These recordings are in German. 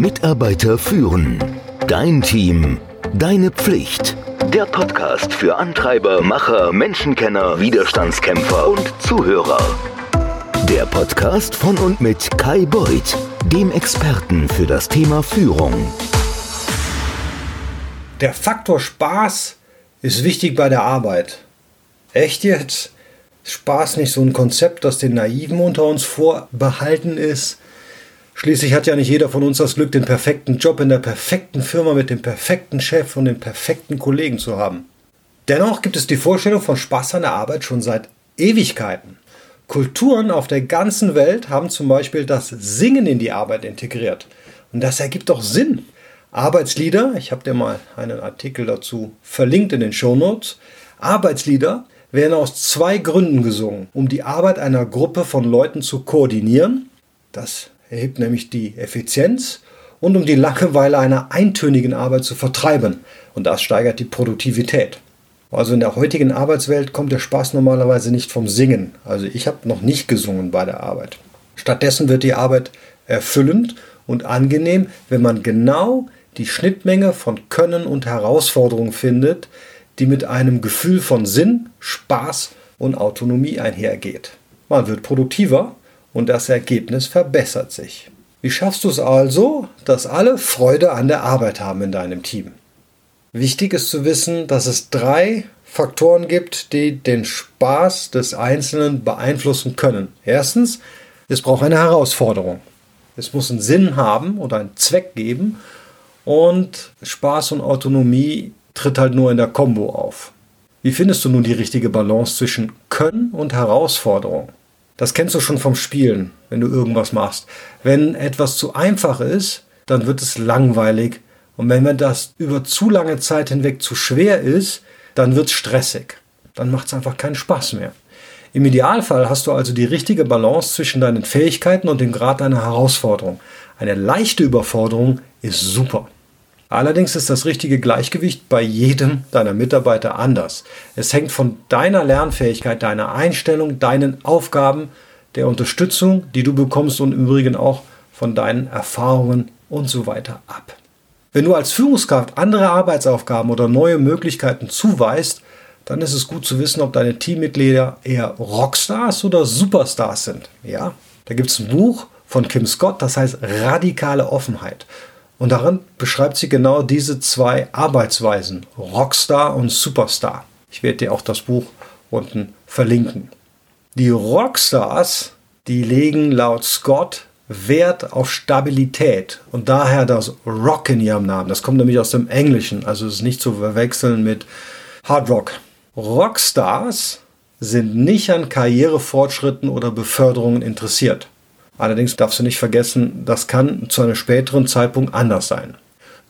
Mitarbeiter führen. Dein Team. Deine Pflicht. Der Podcast für Antreiber, Macher, Menschenkenner, Widerstandskämpfer und Zuhörer. Der Podcast von und mit Kai Beuth, dem Experten für das Thema Führung. Der Faktor Spaß ist wichtig bei der Arbeit. Echt jetzt? Spaß nicht so ein Konzept, das den Naiven unter uns vorbehalten ist? Schließlich hat ja nicht jeder von uns das Glück, den perfekten Job in der perfekten Firma mit dem perfekten Chef und den perfekten Kollegen zu haben. Dennoch gibt es die Vorstellung von Spaß an der Arbeit schon seit Ewigkeiten. Kulturen auf der ganzen Welt haben zum Beispiel das Singen in die Arbeit integriert. Und das ergibt doch Sinn. Arbeitslieder, ich habe dir mal einen Artikel dazu verlinkt in den Shownotes, Arbeitslieder werden aus zwei Gründen gesungen. Um die Arbeit einer Gruppe von Leuten zu koordinieren, das erhebt nämlich die Effizienz, und um die Langeweile einer eintönigen Arbeit zu vertreiben, und das steigert die Produktivität. Also in der heutigen Arbeitswelt kommt der Spaß normalerweise nicht vom Singen. Also ich habe noch nicht gesungen bei der Arbeit. Stattdessen wird die Arbeit erfüllend und angenehm, wenn man genau die Schnittmenge von Können und Herausforderungen findet, die mit einem Gefühl von Sinn, Spaß und Autonomie einhergeht. Man wird produktiver und das Ergebnis verbessert sich. Wie schaffst du es also, dass alle Freude an der Arbeit haben in deinem Team? Wichtig ist zu wissen, dass es drei Faktoren gibt, die den Spaß des Einzelnen beeinflussen können. Erstens, es braucht eine Herausforderung. Es muss einen Sinn haben oder einen Zweck geben. Und Spaß und Autonomie tritt halt nur in der Kombo auf. Wie findest du nun die richtige Balance zwischen Können und Herausforderung? Das kennst du schon vom Spielen, wenn du irgendwas machst. Wenn etwas zu einfach ist, dann wird es langweilig. Und wenn das über zu lange Zeit hinweg zu schwer ist, dann wird es stressig. Dann macht es einfach keinen Spaß mehr. Im Idealfall hast du also die richtige Balance zwischen deinen Fähigkeiten und dem Grad deiner Herausforderung. Eine leichte Überforderung ist super. Allerdings ist das richtige Gleichgewicht bei jedem deiner Mitarbeiter anders. Es hängt von deiner Lernfähigkeit, deiner Einstellung, deinen Aufgaben, der Unterstützung, die du bekommst und im Übrigen auch von deinen Erfahrungen und so weiter ab. Wenn du als Führungskraft andere Arbeitsaufgaben oder neue Möglichkeiten zuweist, dann ist es gut zu wissen, ob deine Teammitglieder eher Rockstars oder Superstars sind. Ja, da gibt es ein Buch von Kim Scott, das heißt Radikale Offenheit. Und darin beschreibt sie genau diese zwei Arbeitsweisen, Rockstar und Superstar. Ich werde dir auch das Buch unten verlinken. Die Rockstars, die legen laut Scott Wert auf Stabilität und daher das Rock in ihrem Namen. Das kommt nämlich aus dem Englischen, also ist nicht zu verwechseln mit Hard Rock. Rockstars sind nicht an Karrierefortschritten oder Beförderungen interessiert. Allerdings darfst du nicht vergessen, das kann zu einem späteren Zeitpunkt anders sein.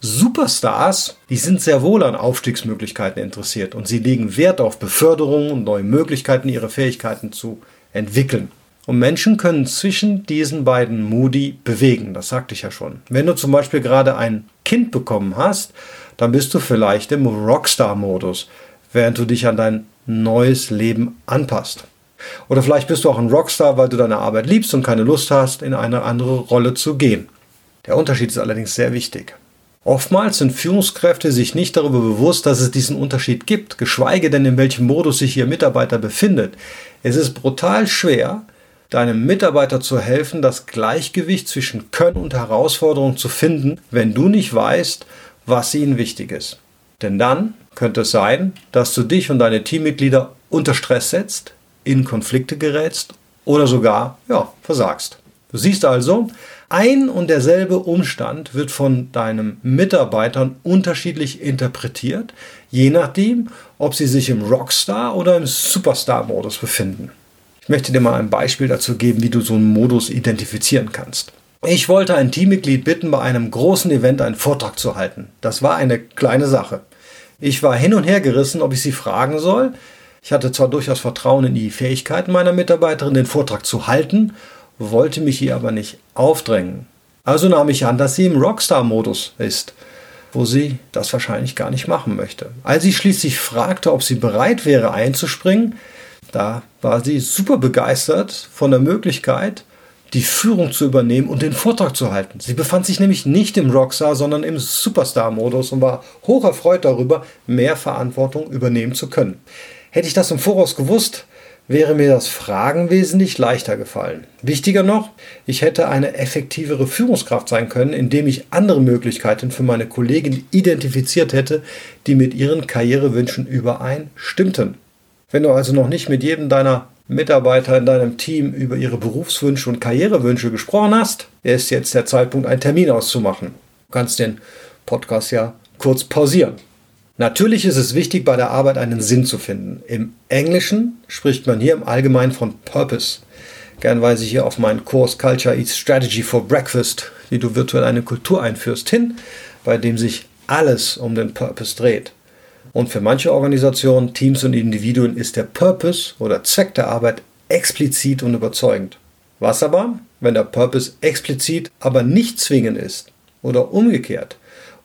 Superstars, die sind sehr wohl an Aufstiegsmöglichkeiten interessiert und sie legen Wert auf Beförderung und neue Möglichkeiten, ihre Fähigkeiten zu entwickeln. Und Menschen können zwischen diesen beiden Moody bewegen, das sagte ich ja schon. Wenn du zum Beispiel gerade ein Kind bekommen hast, dann bist du vielleicht im Rockstar-Modus, während du dich an dein neues Leben anpasst. Oder vielleicht bist du auch ein Rockstar, weil du deine Arbeit liebst und keine Lust hast, in eine andere Rolle zu gehen. Der Unterschied ist allerdings sehr wichtig. Oftmals sind Führungskräfte sich nicht darüber bewusst, dass es diesen Unterschied gibt, geschweige denn in welchem Modus sich ihr Mitarbeiter befindet. Es ist brutal schwer, deinem Mitarbeiter zu helfen, das Gleichgewicht zwischen Können und Herausforderung zu finden, wenn du nicht weißt, was ihnen wichtig ist. Denn dann könnte es sein, dass du dich und deine Teammitglieder unter Stress setzt, in Konflikte gerätst oder sogar ja, versagst. Du siehst also, ein und derselbe Umstand wird von deinen Mitarbeitern unterschiedlich interpretiert, je nachdem, ob sie sich im Rockstar oder im Superstar-Modus befinden. Ich möchte dir mal ein Beispiel dazu geben, wie du so einen Modus identifizieren kannst. Ich wollte ein Teammitglied bitten, bei einem großen Event einen Vortrag zu halten. Das war eine kleine Sache. Ich war hin und her gerissen, ob ich sie fragen soll, ich hatte zwar durchaus Vertrauen in die Fähigkeiten meiner Mitarbeiterin, den Vortrag zu halten, wollte mich ihr aber nicht aufdrängen. Also nahm ich an, dass sie im Rockstar-Modus ist, wo sie das wahrscheinlich gar nicht machen möchte. Als ich schließlich fragte, ob sie bereit wäre einzuspringen, da war sie super begeistert von der Möglichkeit, die Führung zu übernehmen und den Vortrag zu halten. Sie befand sich nämlich nicht im Rockstar, sondern im Superstar-Modus und war hocherfreut darüber, mehr Verantwortung übernehmen zu können. Hätte ich das im Voraus gewusst, wäre mir das Fragen wesentlich leichter gefallen. Wichtiger noch, ich hätte eine effektivere Führungskraft sein können, indem ich andere Möglichkeiten für meine Kollegen identifiziert hätte, die mit ihren Karrierewünschen übereinstimmten. Wenn du also noch nicht mit jedem deiner Mitarbeiter in deinem Team über ihre Berufswünsche und Karrierewünsche gesprochen hast, ist jetzt der Zeitpunkt, einen Termin auszumachen. Du kannst den Podcast ja kurz pausieren. Natürlich ist es wichtig, bei der Arbeit einen Sinn zu finden. Im Englischen spricht man hier im Allgemeinen von Purpose. Gern weise ich hier auf meinen Kurs Culture Eats Strategy for Breakfast, wie du virtuell eine Kultur einführst, hin, bei dem sich alles um den Purpose dreht. Und für manche Organisationen, Teams und Individuen ist der Purpose oder Zweck der Arbeit explizit und überzeugend. Was aber, wenn der Purpose explizit, aber nicht zwingend ist? Oder umgekehrt?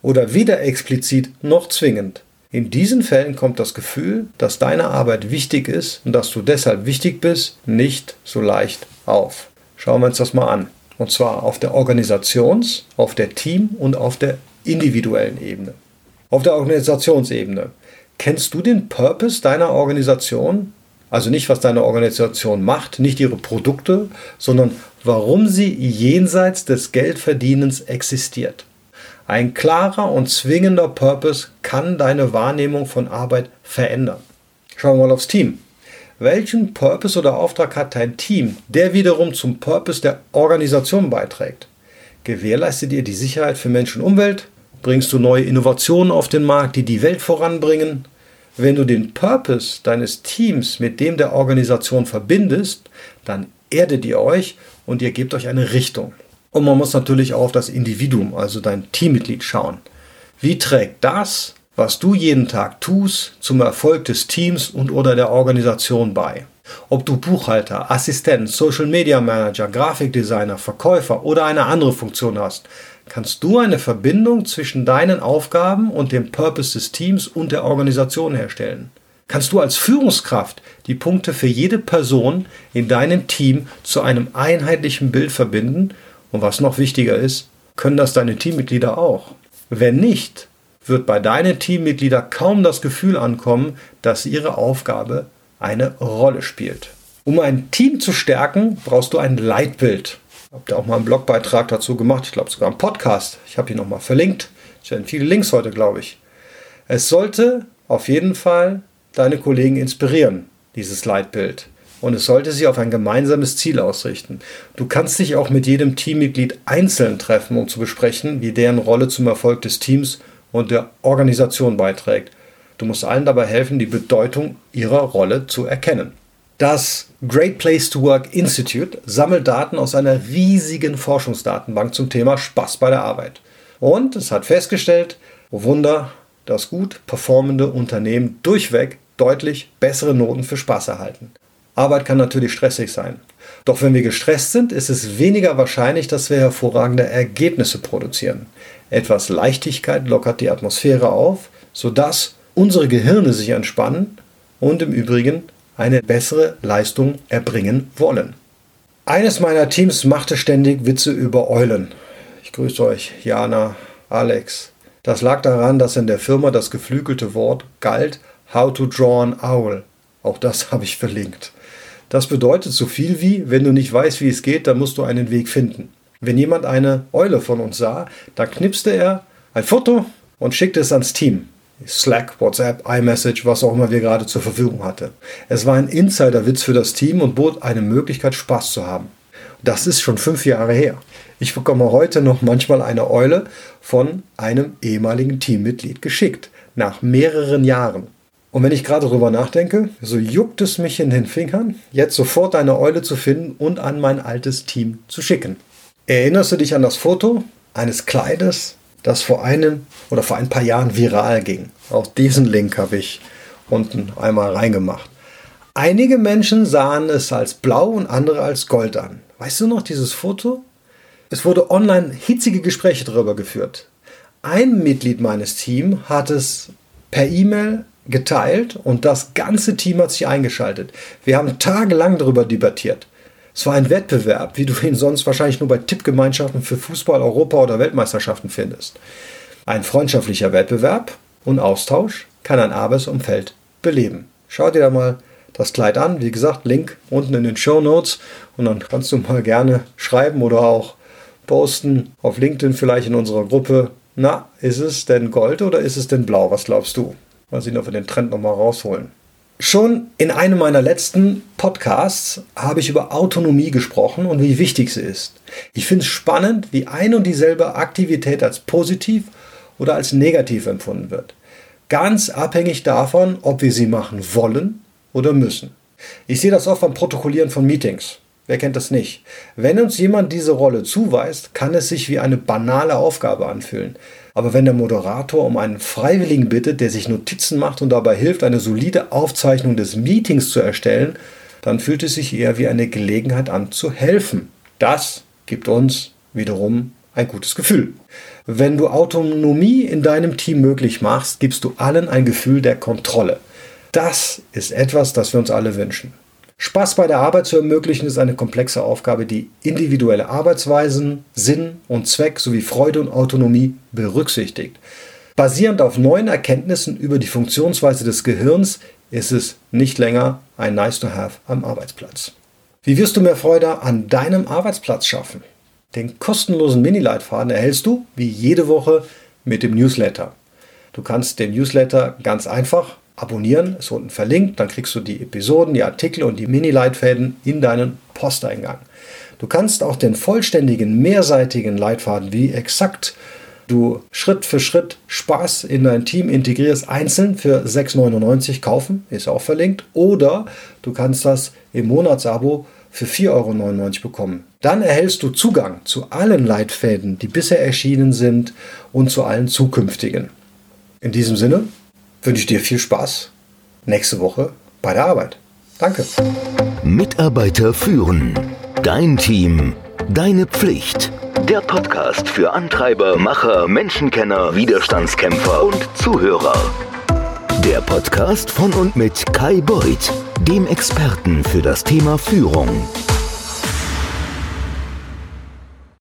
Oder weder explizit noch zwingend? In diesen Fällen kommt das Gefühl, dass deine Arbeit wichtig ist und dass du deshalb wichtig bist, nicht so leicht auf. Schauen wir uns das mal an. Und zwar auf der Organisations-, auf der Team- und auf der individuellen Ebene. Auf der Organisationsebene. Kennst du den Purpose deiner Organisation? Also nicht, was deine Organisation macht, nicht ihre Produkte, sondern warum sie jenseits des Geldverdienens existiert. Ein klarer und zwingender Purpose kann deine Wahrnehmung von Arbeit verändern. Schauen wir mal aufs Team. Welchen Purpose oder Auftrag hat dein Team, der wiederum zum Purpose der Organisation beiträgt? Gewährleistet ihr die Sicherheit für Mensch und Umwelt? Bringst du neue Innovationen auf den Markt, die die Welt voranbringen? Wenn du den Purpose deines Teams mit dem der Organisation verbindest, dann erdet ihr euch und ihr gebt euch eine Richtung. Und man muss natürlich auch auf das Individuum, also dein Teammitglied schauen. Wie trägt das, was du jeden Tag tust, zum Erfolg des Teams und oder der Organisation bei? Ob du Buchhalter, Assistent, Social Media Manager, Grafikdesigner, Verkäufer oder eine andere Funktion hast, kannst du eine Verbindung zwischen deinen Aufgaben und dem Purpose des Teams und der Organisation herstellen. Kannst du als Führungskraft die Punkte für jede Person in deinem Team zu einem einheitlichen Bild verbinden und was noch wichtiger ist, können das deine Teammitglieder auch? Wenn nicht, wird bei deinen Teammitgliedern kaum das Gefühl ankommen, dass ihre Aufgabe eine Rolle spielt. Um ein Team zu stärken, brauchst du ein Leitbild. Habt ihr auch mal einen Blogbeitrag dazu gemacht, ich glaube sogar einen Podcast. Ich habe ihn nochmal verlinkt. Es werden viele Links heute, glaube ich. Es sollte auf jeden Fall deine Kollegen inspirieren, dieses Leitbild und es sollte sich auf ein gemeinsames Ziel ausrichten. Du kannst dich auch mit jedem Teammitglied einzeln treffen, um zu besprechen, wie deren Rolle zum Erfolg des Teams und der Organisation beiträgt. Du musst allen dabei helfen, die Bedeutung ihrer Rolle zu erkennen. Das Great Place to Work Institute sammelt Daten aus einer riesigen Forschungsdatenbank zum Thema Spaß bei der Arbeit. Und es hat festgestellt, oh Wunder, dass gut performende Unternehmen durchweg deutlich bessere Noten für Spaß erhalten. Arbeit kann natürlich stressig sein. Doch wenn wir gestresst sind, ist es weniger wahrscheinlich, dass wir hervorragende Ergebnisse produzieren. Etwas Leichtigkeit lockert die Atmosphäre auf, sodass unsere Gehirne sich entspannen und im Übrigen eine bessere Leistung erbringen wollen. Eines meiner Teams machte ständig Witze über Eulen. Ich grüße euch, Jana, Alex. Das lag daran, dass in der Firma das geflügelte Wort galt, How to Draw an Owl. Auch das habe ich verlinkt. Das bedeutet so viel wie, wenn du nicht weißt, wie es geht, dann musst du einen Weg finden. Wenn jemand eine Eule von uns sah, dann knipste er ein Foto und schickte es ans Team. Slack, WhatsApp, iMessage, was auch immer wir gerade zur Verfügung hatte. Es war ein Insiderwitz für das Team und bot eine Möglichkeit, Spaß zu haben. Das ist schon fünf Jahre her. Ich bekomme heute noch manchmal eine Eule von einem ehemaligen Teammitglied geschickt, nach mehreren Jahren. Und wenn ich gerade darüber nachdenke, so juckt es mich in den Fingern, jetzt sofort eine Eule zu finden und an mein altes Team zu schicken. Erinnerst du dich an das Foto eines Kleides, das vor einem oder vor ein paar Jahren viral ging? Auch diesen Link habe ich unten einmal reingemacht. Einige Menschen sahen es als blau und andere als gold an. Weißt du noch dieses Foto? Es wurde online hitzige Gespräche darüber geführt. Ein Mitglied meines Teams hat es per E-Mail geteilt und das ganze Team hat sich eingeschaltet. Wir haben tagelang darüber debattiert. Es war ein Wettbewerb, wie du ihn sonst wahrscheinlich nur bei Tippgemeinschaften für Fußball, Europa oder Weltmeisterschaften findest. Ein freundschaftlicher Wettbewerb und Austausch kann ein Arbeitsumfeld beleben. Schau dir da mal das Kleid an. Wie gesagt, Link unten in den Show Notes. Und dann kannst du mal gerne schreiben oder auch posten auf LinkedIn vielleicht in unserer Gruppe. Na, ist es denn Gold oder ist es denn Blau? Was glaubst du? Mal sehen, ob wir den Trend nochmal rausholen. Schon in einem meiner letzten Podcasts habe ich über Autonomie gesprochen und wie wichtig sie ist. Ich finde es spannend, wie ein und dieselbe Aktivität als positiv oder als negativ empfunden wird. Ganz abhängig davon, ob wir sie machen wollen oder müssen. Ich sehe das oft beim Protokollieren von Meetings. Wer kennt das nicht? Wenn uns jemand diese Rolle zuweist, kann es sich wie eine banale Aufgabe anfühlen. Aber wenn der Moderator um einen Freiwilligen bittet, der sich Notizen macht und dabei hilft, eine solide Aufzeichnung des Meetings zu erstellen, dann fühlt es sich eher wie eine Gelegenheit an zu helfen. Das gibt uns wiederum ein gutes Gefühl. Wenn du Autonomie in deinem Team möglich machst, gibst du allen ein Gefühl der Kontrolle. Das ist etwas, das wir uns alle wünschen. Spaß bei der Arbeit zu ermöglichen, ist eine komplexe Aufgabe, die individuelle Arbeitsweisen, Sinn und Zweck sowie Freude und Autonomie berücksichtigt. Basierend auf neuen Erkenntnissen über die Funktionsweise des Gehirns ist es nicht länger ein Nice-to-Have am Arbeitsplatz. Wie wirst du mehr Freude an deinem Arbeitsplatz schaffen? Den kostenlosen Mini-Leitfaden erhältst du wie jede Woche mit dem Newsletter. Du kannst den Newsletter ganz einfach abonnieren, ist unten verlinkt, dann kriegst du die Episoden, die Artikel und die Mini-Leitfäden in deinen Posteingang. Du kannst auch den vollständigen mehrseitigen Leitfaden, wie exakt du Schritt für Schritt Spaß in dein Team integrierst, einzeln für 6,99 kaufen, ist auch verlinkt, oder du kannst das im Monatsabo für 4,99 Euro bekommen. Dann erhältst du Zugang zu allen Leitfäden, die bisher erschienen sind und zu allen zukünftigen. In diesem Sinne, wünsche ich dir viel Spaß nächste Woche bei der Arbeit. Danke. Mitarbeiter führen. Dein Team. Deine Pflicht. Der Podcast für Antreiber, Macher, Menschenkenner, Widerstandskämpfer und Zuhörer. Der Podcast von und mit Kai Beuth, dem Experten für das Thema Führung.